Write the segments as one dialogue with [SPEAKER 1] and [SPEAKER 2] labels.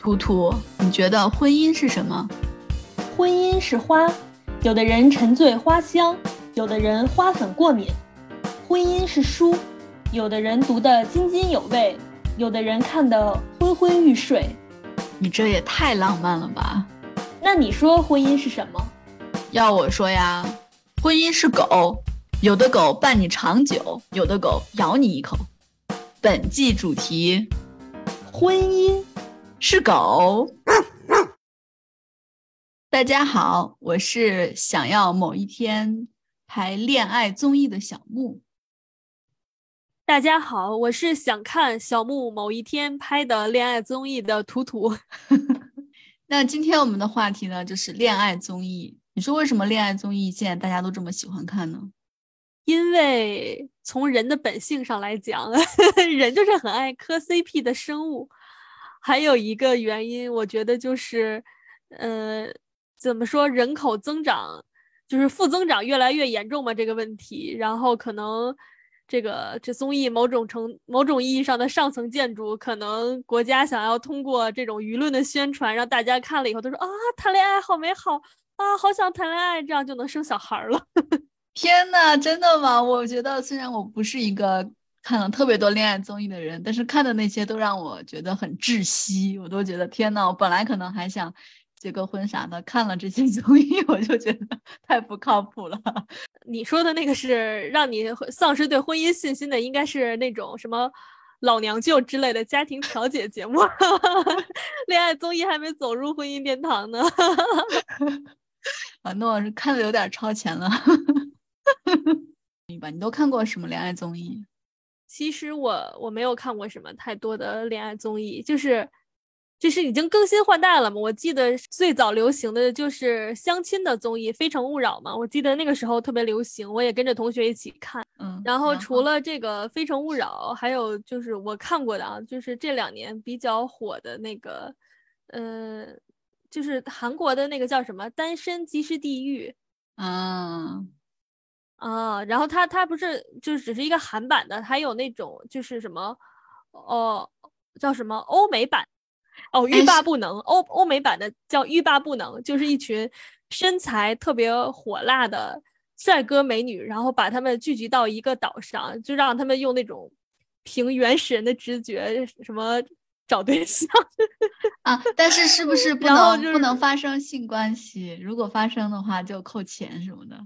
[SPEAKER 1] 图图，你觉得婚姻是什么？
[SPEAKER 2] 婚姻是花，有的人沉醉花香，有的人花粉过敏。婚姻是书，有的人读得津津有味，有的人看得昏昏欲睡。
[SPEAKER 1] 你这也太浪漫了吧？
[SPEAKER 2] 那你说婚姻是什么？
[SPEAKER 1] 要我说呀，婚姻是狗，有的狗伴你长久，有的狗咬你一口。本季主题：
[SPEAKER 2] 婚姻
[SPEAKER 1] 是狗。大家好，我是想要某一天拍恋爱综艺的小木。
[SPEAKER 2] 大家好，我是想看小木某一天拍的恋爱综艺的图图。
[SPEAKER 1] 那今天我们的话题呢，就是恋爱综艺。你说为什么恋爱综艺现在大家都这么喜欢看呢？
[SPEAKER 2] 因为从人的本性上来讲，人就是很爱磕 CP 的生物。还有一个原因，我觉得就是，呃，怎么说，人口增长就是负增长越来越严重嘛，这个问题。然后可能。这个这综艺某种程某种意义上的上层建筑，可能国家想要通过这种舆论的宣传，让大家看了以后都说啊，谈恋爱好美好啊，好想谈恋爱，这样就能生小孩了。
[SPEAKER 1] 天呐，真的吗？我觉得虽然我不是一个看了特别多恋爱综艺的人，但是看的那些都让我觉得很窒息。我都觉得天呐，我本来可能还想。结个婚啥的，看了这些 综艺，我就觉得太不靠谱了。
[SPEAKER 2] 你说的那个是让你丧失对婚姻信心的，应该是那种什么老娘舅之类的家庭调解节目。恋爱综艺还没走入婚姻殿堂呢。
[SPEAKER 1] 啊，那我是看的有点超前了。你吧，你都看过什么恋爱综艺？
[SPEAKER 2] 其实我我没有看过什么太多的恋爱综艺，就是。就是已经更新换代了嘛？我记得最早流行的就是相亲的综艺《非诚勿扰》嘛，我记得那个时候特别流行，我也跟着同学一起看。
[SPEAKER 1] 嗯，
[SPEAKER 2] 然后除了这个《非诚勿扰》，还有就是我看过的啊，就是这两年比较火的那个，呃，就是韩国的那个叫什么《单身即是地狱》
[SPEAKER 1] 啊
[SPEAKER 2] 啊，然后它它不是就只是一个韩版的，还有那种就是什么哦叫什么欧美版。哦，欲罢不能，欧欧美版的叫欲罢不能，就是一群身材特别火辣的帅哥美女，然后把他们聚集到一个岛上，就让他们用那种凭原始人的直觉什么找对象
[SPEAKER 1] 啊。但是是不是不能不能发生性关系？如果发生的话，就扣钱什么的。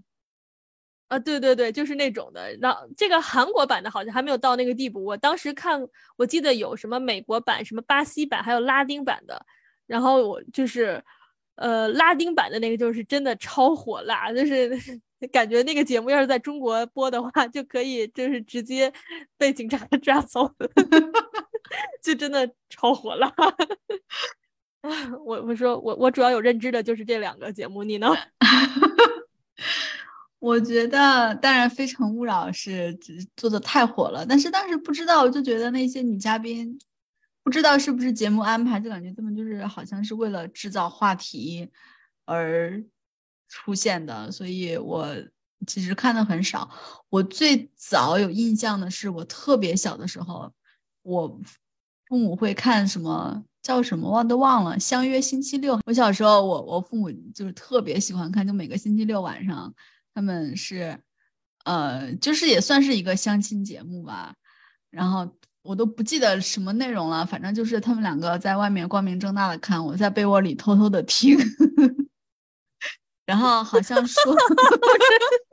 [SPEAKER 2] 啊，对对对，就是那种的。然后这个韩国版的好像还没有到那个地步。我当时看，我记得有什么美国版、什么巴西版，还有拉丁版的。然后我就是，呃，拉丁版的那个就是真的超火辣，就是 感觉那个节目要是在中国播的话，就可以就是直接被警察 抓走，就真的超火辣。我我说我我主要有认知的就是这两个节目，你呢？
[SPEAKER 1] 我觉得，当然，《非诚勿扰》是做的太火了，但是当时不知道，我就觉得那些女嘉宾，不知道是不是节目安排，就感觉他们就是好像是为了制造话题而出现的，所以我其实看的很少。我最早有印象的是，我特别小的时候，我父母会看什么叫什么，忘都忘了，《相约星期六》。我小时候，我我父母就是特别喜欢看，就每个星期六晚上。他们是，呃，就是也算是一个相亲节目吧，然后我都不记得什么内容了，反正就是他们两个在外面光明正大的看，我在被窝里偷偷的听，然后好像说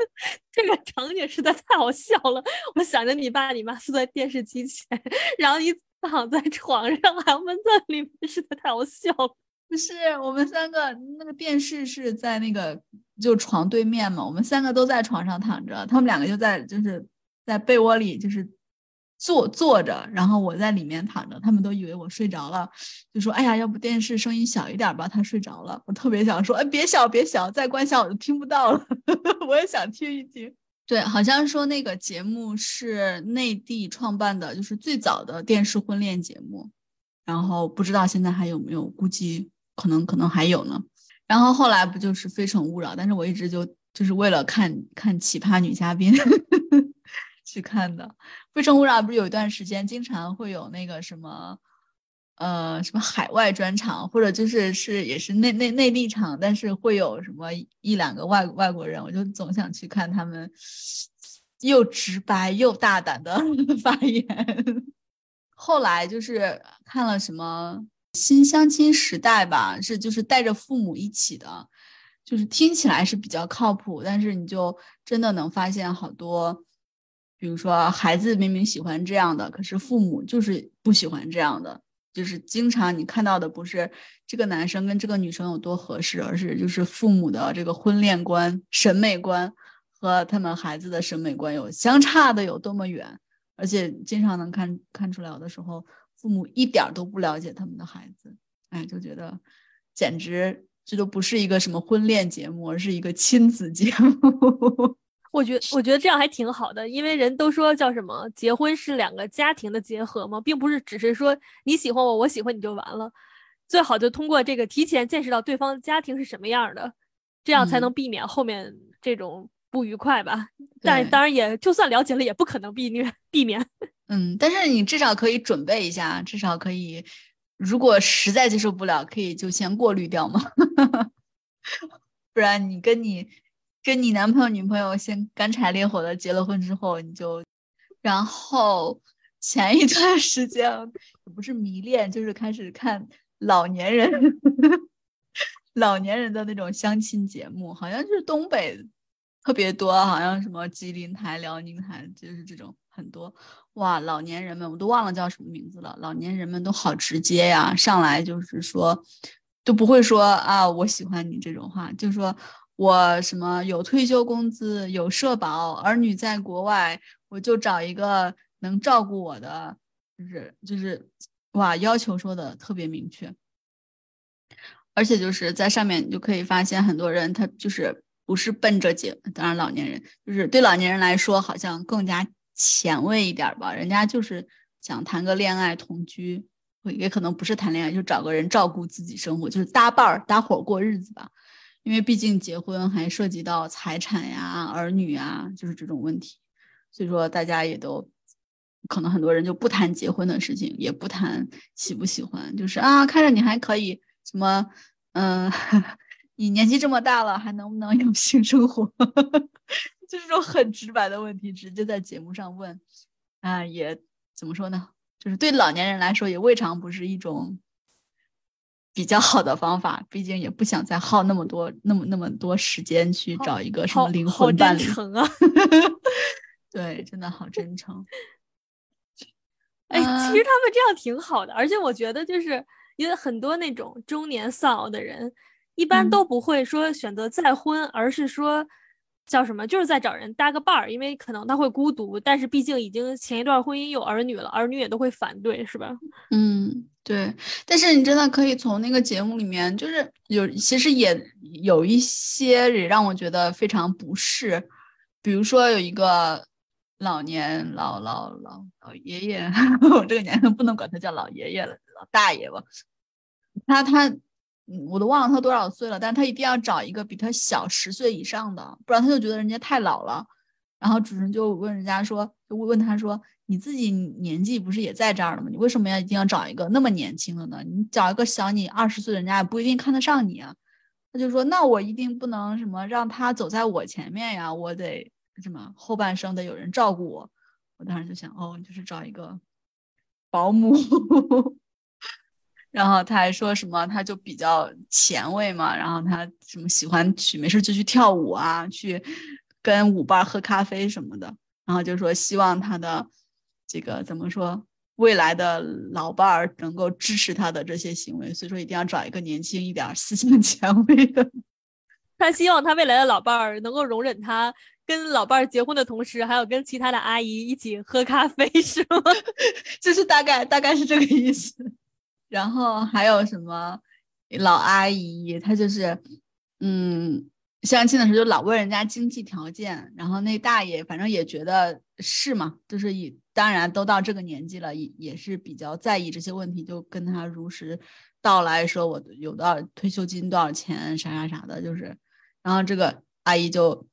[SPEAKER 2] 这个场景实在太好笑了，我想着你爸你妈坐在电视机前，然后你躺在床上还闷在里面，实在太好笑了。
[SPEAKER 1] 不是我们三个，那个电视是在那个就床对面嘛，我们三个都在床上躺着，他们两个就在就是在被窝里就是坐坐着，然后我在里面躺着，他们都以为我睡着了，就说：“哎呀，要不电视声音小一点吧？”他睡着了，我特别想说：“哎，别小，别小，再关小我就听不到了。”我也想听一听。对，好像说那个节目是内地创办的，就是最早的电视婚恋节目，然后不知道现在还有没有，估计。可能可能还有呢，然后后来不就是《非诚勿扰》，但是我一直就就是为了看看奇葩女嘉宾 去看的，《非诚勿扰》不是有一段时间经常会有那个什么呃什么海外专场，或者就是是也是内内内地场，但是会有什么一两个外外国人，我就总想去看他们又直白又大胆的 发言。后来就是看了什么新相亲时代吧，是就是带着父母一起的，就是听起来是比较靠谱，但是你就真的能发现好多，比如说孩子明明喜欢这样的，可是父母就是不喜欢这样的，就是经常你看到的不是这个男生跟这个女生有多合适，而是就是父母的这个婚恋观、审美观和他们孩子的审美观有相差的有多么远。而且经常能看看出来，有的时候父母一点都不了解他们的孩子，哎，就觉得简直这都不是一个什么婚恋节目，而是一个亲子节目。
[SPEAKER 2] 我觉我觉得这样还挺好的，因为人都说叫什么，结婚是两个家庭的结合嘛，并不是只是说你喜欢我，我喜欢你就完了。最好就通过这个提前见识到对方家庭是什么样的，这样才能避免后面这种。不愉快吧？但当然也，就算了解了，也不可能避免避免。
[SPEAKER 1] 嗯，但是你至少可以准备一下，至少可以，如果实在接受不了，可以就先过滤掉嘛。不然你跟你跟你男朋友女朋友先干柴烈火的结了婚之后，你就，然后前一段时间不是迷恋，就是开始看老年人 老年人的那种相亲节目，好像就是东北。特别多，好像什么吉林台、辽宁台，就是这种很多哇。老年人们，我都忘了叫什么名字了。老年人们都好直接呀，上来就是说，都不会说啊，我喜欢你这种话，就说我什么有退休工资、有社保，儿女在国外，我就找一个能照顾我的，就是就是哇，要求说的特别明确，而且就是在上面你就可以发现很多人他就是。不是奔着结，当然老年人就是对老年人来说好像更加前卫一点吧。人家就是想谈个恋爱同居，也可能不是谈恋爱，就找个人照顾自己生活，就是搭伴儿搭伙过日子吧。因为毕竟结婚还涉及到财产呀、儿女啊，就是这种问题。所以说大家也都可能很多人就不谈结婚的事情，也不谈喜不喜欢，就是啊，看着你还可以什么，嗯。你年纪这么大了，还能不能有性生活？就这种很直白的问题，直接在节目上问，啊，也怎么说呢？就是对老年人来说，也未尝不是一种比较好的方法。毕竟也不想再耗那么多、那么那么多时间去找一个什么灵魂伴侣。
[SPEAKER 2] 好真诚啊！
[SPEAKER 1] 对，真的好真诚。
[SPEAKER 2] 哎，其实他们这样挺好的，而且我觉得，就是因为很多那种中年丧偶的人。一般都不会说选择再婚，而是说叫什么，就是在找人搭个伴儿，因为可能他会孤独，但是毕竟已经前一段婚姻有儿女了，儿女也都会反对，是吧？
[SPEAKER 1] 嗯，对。但是你真的可以从那个节目里面，就是有其实也有一些也让我觉得非常不适，比如说有一个老年老老老老爷爷，我这个年龄不能管他叫老爷爷了，老大爷吧，他他。我都忘了他多少岁了，但他一定要找一个比他小十岁以上的，不然他就觉得人家太老了。然后主人就问人家说，就问他说：“你自己年纪不是也在这儿了吗？你为什么要一定要找一个那么年轻的呢？你找一个小你二十岁的，人家也不一定看得上你啊。”他就说：“那我一定不能什么让他走在我前面呀，我得什么后半生得有人照顾我。”我当时就想，哦，就是找一个保姆。然后他还说什么，他就比较前卫嘛，然后他什么喜欢去没事就去跳舞啊，去跟舞伴喝咖啡什么的，然后就说希望他的这个怎么说，未来的老伴儿能够支持他的这些行为，所以说一定要找一个年轻一点、思想前卫的。
[SPEAKER 2] 他希望他未来的老伴儿能够容忍他跟老伴儿结婚的同时，还有跟其他的阿姨一起喝咖啡，是吗？
[SPEAKER 1] 就是大概大概是这个意思。然后还有什么老阿姨，她就是，嗯，相亲的时候就老问人家经济条件，然后那大爷反正也觉得是嘛，就是以当然都到这个年纪了，也也是比较在意这些问题，就跟他如实道来说我有多少退休金多少钱啥啥啥的，就是，然后这个阿姨就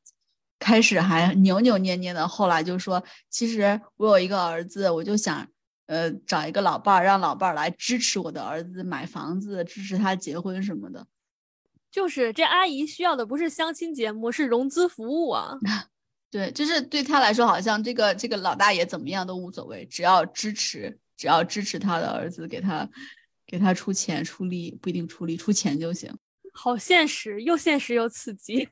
[SPEAKER 1] 开始还扭扭捏捏的，后来就说其实我有一个儿子，我就想。呃找一个老伴儿，让老伴儿来支持我的儿子买房子，支持他结婚什么的。
[SPEAKER 2] 就是这阿姨需要的不是相亲节目，是融资服务啊。
[SPEAKER 1] 对，就是对他来说，好像这个这个老大爷怎么样都无所谓，只要支持，只要支持他的儿子，给他给他出钱出力，不一定出力出钱就行。
[SPEAKER 2] 好现实，又现实又刺激。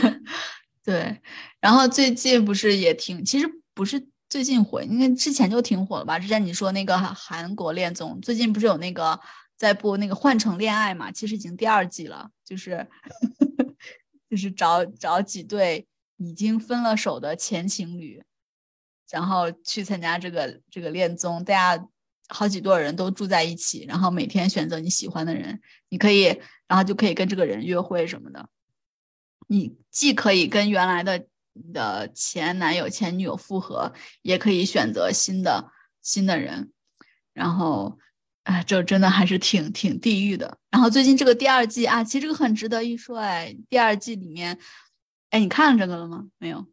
[SPEAKER 1] 对，然后最近不是也挺，其实不是最近火，因为之前就挺火了吧？之前你说那个韩国恋综，最近不是有那个在播那个《换乘恋爱》嘛？其实已经第二季了，就是 就是找找几对已经分了手的前情侣，然后去参加这个这个恋综，大家好几对人都住在一起，然后每天选择你喜欢的人，你可以，然后就可以跟这个人约会什么的。你既可以跟原来的你的前男友、前女友复合，也可以选择新的新的人。然后，哎，这真的还是挺挺地狱的。然后最近这个第二季啊，其实这个很值得一说哎。第二季里面，哎，你看了这个了吗？没有。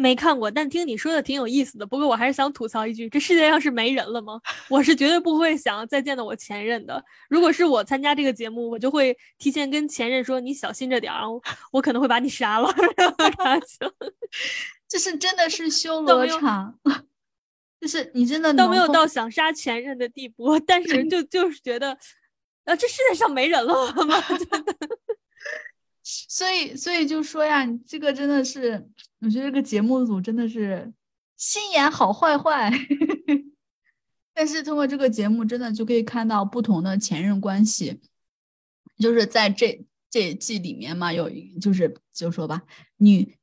[SPEAKER 2] 没看过，但听你说的挺有意思的。不过我还是想吐槽一句：这世界上是没人了吗？我是绝对不会想再见到我前任的。如果是我参加这个节目，我就会提前跟前任说：“你小心着点儿，我可能会把你杀了。”
[SPEAKER 1] 这是真的是修罗场，就是你真的
[SPEAKER 2] 都没有到想杀前任的地步，但是就就是觉得，啊，这世界上没人了吗？真的。
[SPEAKER 1] 所以，所以就说呀，你这个真的是，我觉得这个节目组真的是心眼好坏坏。但是通过这个节目，真的就可以看到不同的前任关系。就是在这这一季里面嘛，有就是就说吧，女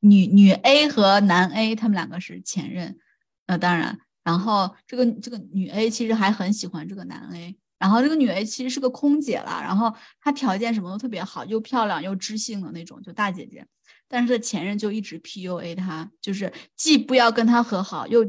[SPEAKER 1] 女女 A 和男 A 他们两个是前任，那当然，然后这个这个女 A 其实还很喜欢这个男 A。然后这个女 A 其实是个空姐啦，然后她条件什么都特别好，又漂亮又知性的那种，就大姐姐。但是她前任就一直 PUA 她，就是既不要跟她和好，又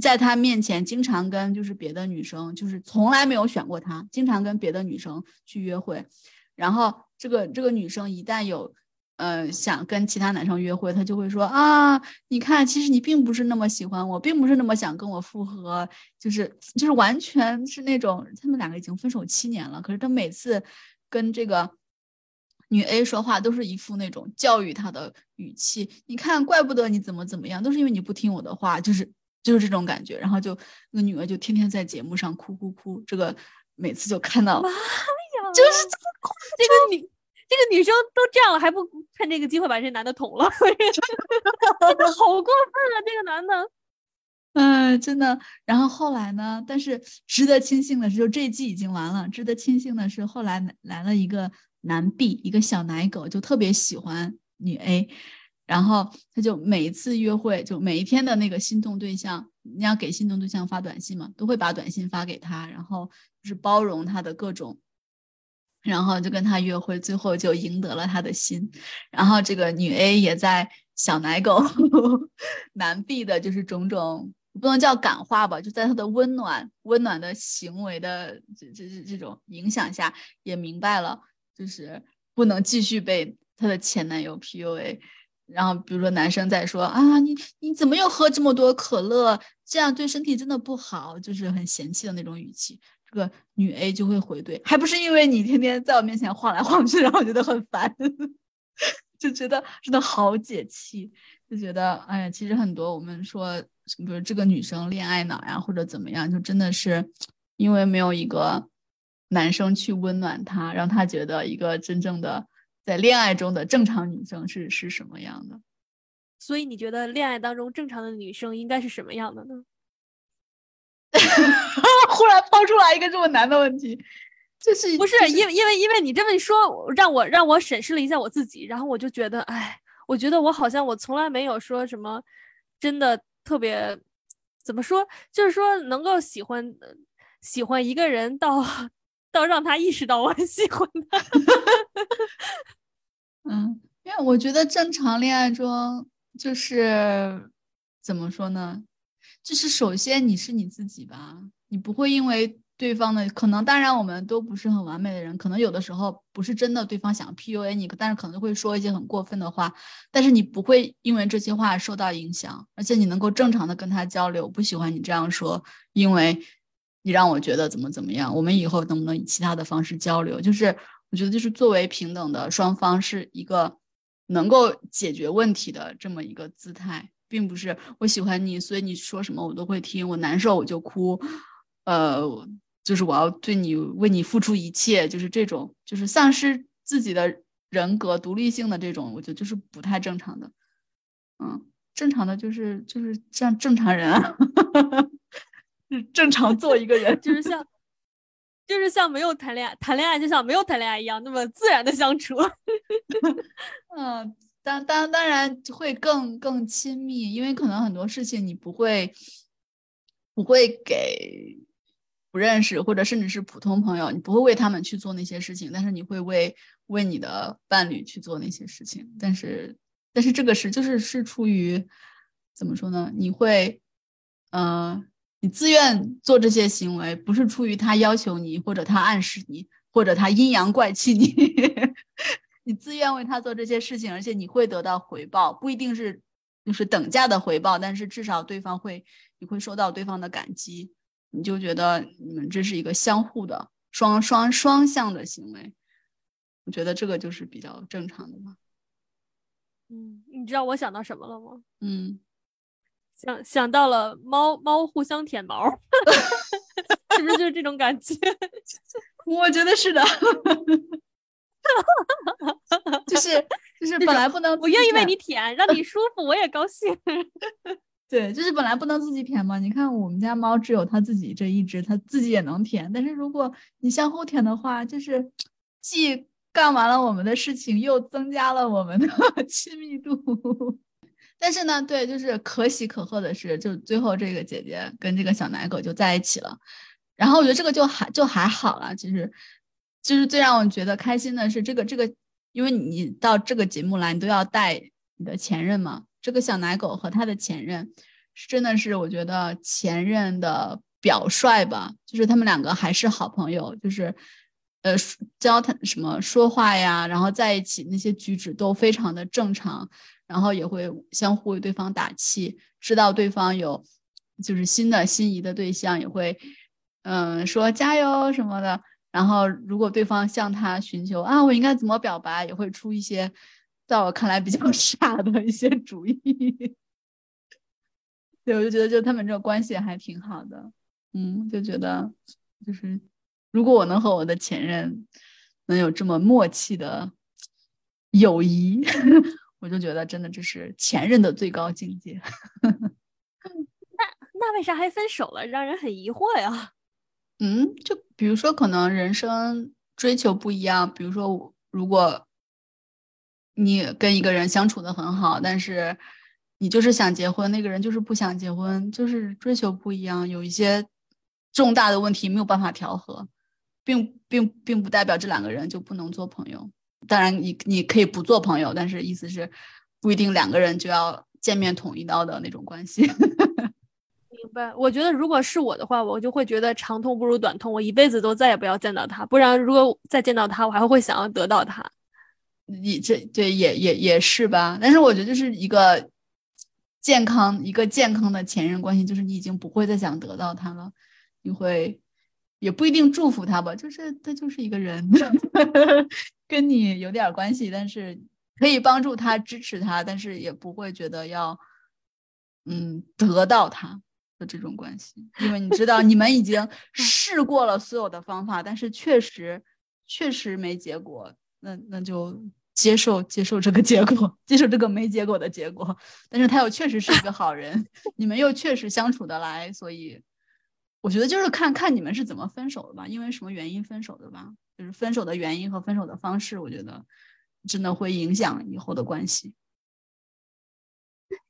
[SPEAKER 1] 在她面前经常跟就是别的女生，就是从来没有选过她，经常跟别的女生去约会。然后这个这个女生一旦有。嗯，想跟其他男生约会，他就会说啊，你看，其实你并不是那么喜欢我，并不是那么想跟我复合，就是就是完全是那种他们两个已经分手七年了，可是他每次跟这个女 A 说话都是一副那种教育她的语气，你看，怪不得你怎么怎么样，都是因为你不听我的话，就是就是这种感觉，然后就那个女儿就天天在节目上哭哭哭，这个每次就看到，
[SPEAKER 2] 妈呀，
[SPEAKER 1] 就是这
[SPEAKER 2] 个这个女。这个女生都这样了，还不趁这个机会把这男的捅了？真的好过分啊！这个男的，
[SPEAKER 1] 嗯，真的。然后后来呢？但是值得庆幸的是，就这一季已经完了。值得庆幸的是，后来来了一个男 B，一个小奶狗，就特别喜欢女 A。然后他就每一次约会，就每一天的那个心动对象，你要给心动对象发短信嘛，都会把短信发给他，然后就是包容他的各种。然后就跟他约会，最后就赢得了他的心。然后这个女 A 也在小奶狗 男 B 的，就是种种不能叫感化吧，就在他的温暖、温暖的行为的这这这这种影响下，也明白了，就是不能继续被他的前男友 PUA。然后比如说男生在说啊，你你怎么又喝这么多可乐？这样对身体真的不好，就是很嫌弃的那种语气。这个女 A 就会回怼，还不是因为你天天在我面前晃来晃去，让我觉得很烦，就觉得真的好解气，就觉得哎呀，其实很多我们说，比如这个女生恋爱脑呀，或者怎么样，就真的是因为没有一个男生去温暖她，让她觉得一个真正的在恋爱中的正常女生是是什么样的。
[SPEAKER 2] 所以你觉得恋爱当中正常的女生应该是什么样的呢？
[SPEAKER 1] 忽然抛出来一个这么难的问题，就是
[SPEAKER 2] 不是因为因为因为你这么一说，让我让我审视了一下我自己，然后我就觉得，哎，我觉得我好像我从来没有说什么真的特别怎么说，就是说能够喜欢喜欢一个人到到让他意识到我很喜欢他。
[SPEAKER 1] 嗯，因为我觉得正常恋爱中就是怎么说呢？就是首先你是你自己吧，你不会因为对方的可能，当然我们都不是很完美的人，可能有的时候不是真的对方想 PUA 你，但是可能会说一些很过分的话，但是你不会因为这些话受到影响，而且你能够正常的跟他交流。不喜欢你这样说，因为你让我觉得怎么怎么样，我们以后能不能以其他的方式交流？就是我觉得就是作为平等的双方是一个能够解决问题的这么一个姿态。并不是我喜欢你，所以你说什么我都会听。我难受我就哭，呃，就是我要对你为你付出一切，就是这种，就是丧失自己的人格独立性的这种，我觉得就是不太正常的。嗯，正常的就是就是像正常人啊，正常做一个人，
[SPEAKER 2] 就是像就是像没有谈恋爱，谈恋爱就像没有谈恋爱一样，那么自然的相处。
[SPEAKER 1] 嗯。当当当然会更更亲密，因为可能很多事情你不会不会给不认识或者甚至是普通朋友，你不会为他们去做那些事情，但是你会为为你的伴侣去做那些事情。但是但是这个是就是是出于怎么说呢？你会嗯，你自愿做这些行为，不是出于他要求你，或者他暗示你，或者他阴阳怪气你。你自愿为他做这些事情，而且你会得到回报，不一定是就是等价的回报，但是至少对方会，你会收到对方的感激，你就觉得你们这是一个相互的双双双向的行为，我觉得这个就是比较正常的吧。
[SPEAKER 2] 嗯，你知道我想到什么了吗？
[SPEAKER 1] 嗯，
[SPEAKER 2] 想想到了猫猫互相舔毛，是不是就是这种感觉？
[SPEAKER 1] 我觉得是的。就是就是本来不能，
[SPEAKER 2] 我愿意为你舔，让你舒服，我也高兴。
[SPEAKER 1] 对，就是本来不能自己舔嘛。你看我们家猫只有它自己这一只，它自己也能舔。但是如果你相互舔的话，就是既干完了我们的事情，又增加了我们的 亲密度。但是呢，对，就是可喜可贺的是，就最后这个姐姐跟这个小奶狗就在一起了。然后我觉得这个就还就还好了，其实。就是最让我觉得开心的是这个这个，因为你到这个节目来，你都要带你的前任嘛。这个小奶狗和他的前任，是真的是我觉得前任的表率吧。就是他们两个还是好朋友，就是呃交谈什么说话呀，然后在一起那些举止都非常的正常，然后也会相互为对方打气，知道对方有就是新的心仪的对象，也会嗯说加油什么的。然后，如果对方向他寻求啊，我应该怎么表白，也会出一些在我看来比较 傻的一些主意。对，我就觉得，就他们这个关系还挺好的。嗯，就觉得，就是如果我能和我的前任能有这么默契的友谊，我就觉得真的这是前任的最高境界。
[SPEAKER 2] 那那为啥还分手了？让人很疑惑呀。
[SPEAKER 1] 嗯，就比如说，可能人生追求不一样。比如说，如果你跟一个人相处的很好，但是你就是想结婚，那个人就是不想结婚，就是追求不一样，有一些重大的问题没有办法调和，并并并不代表这两个人就不能做朋友。当然，你你可以不做朋友，但是意思是不一定两个人就要见面捅一刀的那种关系。
[SPEAKER 2] 不，我觉得如果是我的话，我就会觉得长痛不如短痛，我一辈子都再也不要见到他。不然，如果再见到他，我还会想要得到他。
[SPEAKER 1] 你这对也也也是吧？但是我觉得就是一个健康一个健康的前任关系，就是你已经不会再想得到他了，你会也不一定祝福他吧，就是他就是一个人，跟你有点关系，但是可以帮助他支持他，但是也不会觉得要嗯得到他。这种关系，因为你知道，你们已经 试过了所有的方法，但是确实确实没结果，那那就接受接受这个结果，接受这个没结果的结果。但是他又确实是一个好人，你们又确实相处得来，所以我觉得就是看看你们是怎么分手的吧，因为什么原因分手的吧，就是分手的原因和分手的方式，我觉得真的会影响以后的关系。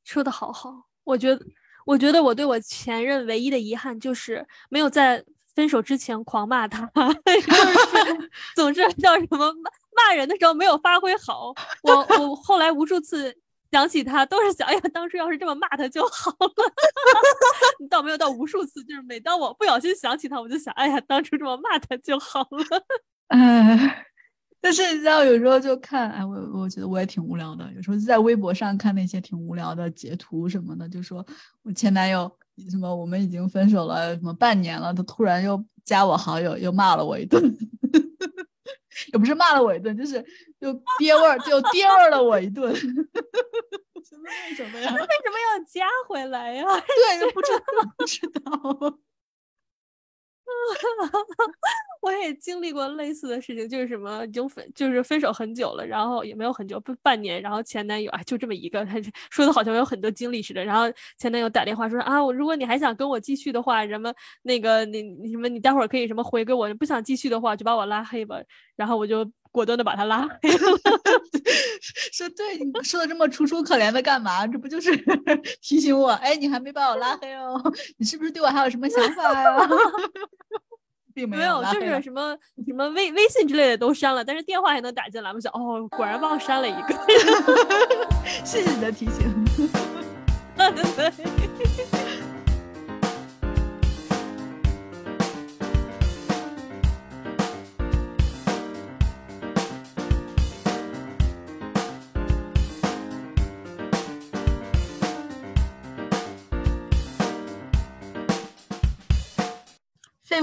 [SPEAKER 2] 说的好好，我觉得。我觉得我对我前任唯一的遗憾就是没有在分手之前狂骂他，就是 总之叫什么骂骂人的时候没有发挥好。我我后来无数次想起他都是想，哎呀，当初要是这么骂他就好了。你倒没有到无数次，就是每当我不小心想起他，我就想，哎呀，当初这么骂他就好了。
[SPEAKER 1] 哎，但是你知道，有时候就看，哎，我我觉得我也挺无聊的。有时候在微博上看那些挺无聊的截图什么的，就说我前男友什么，我们已经分手了什么半年了，他突然又加我好友，又骂了我一顿。也不是骂了我一顿，就是就爹味儿，就爹味儿了我一顿。为什么呀？
[SPEAKER 2] 为什么要加回来呀？
[SPEAKER 1] 对，不知道，不知道。
[SPEAKER 2] 我也经历过类似的事情，就是什么已经分，就是分手很久了，然后也没有很久，不半年，然后前男友啊就这么一个，他 说的好像有很多经历似的。然后前男友打电话说啊，我如果你还想跟我继续的话，什么那个你你什么你待会儿可以什么回给我，你不想继续的话就把我拉黑吧。然后我就果断的把他拉黑了。
[SPEAKER 1] 说对你说的这么楚楚可怜的干嘛？这不就是提醒我？哎，你还没把我拉黑哦？你是不是对我还有什么想法呀？并没
[SPEAKER 2] 有，就是什么什么微微信之类的都删了，但是电话还能打进来。我想，哦，果然忘删了一个。
[SPEAKER 1] 谢谢你的提醒。废